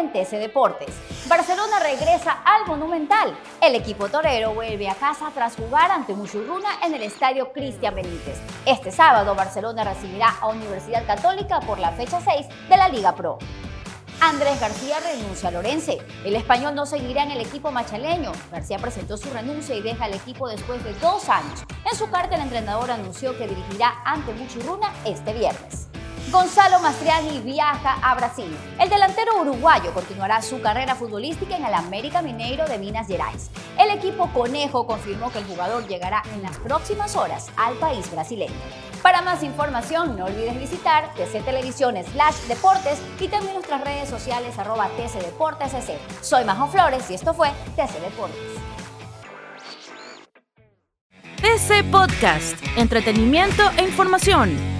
en Deportes. Barcelona regresa al Monumental. El equipo torero vuelve a casa tras jugar ante Muchurruna en el estadio Cristian Benítez. Este sábado Barcelona recibirá a Universidad Católica por la fecha 6 de la Liga Pro. Andrés García renuncia a Lorense. El español no seguirá en el equipo machaleño. García presentó su renuncia y deja el equipo después de dos años. En su carta, el entrenador anunció que dirigirá ante Muchurruna este viernes. Gonzalo Mastriani viaja a Brasil. El delantero uruguayo continuará su carrera futbolística en el América Mineiro de Minas Gerais. El equipo Conejo confirmó que el jugador llegará en las próximas horas al país brasileño. Para más información, no olvides visitar TC Televisión slash Deportes y también nuestras redes sociales arroba TC Deportes Soy Majo Flores y esto fue TC Deportes. TC Podcast, entretenimiento e información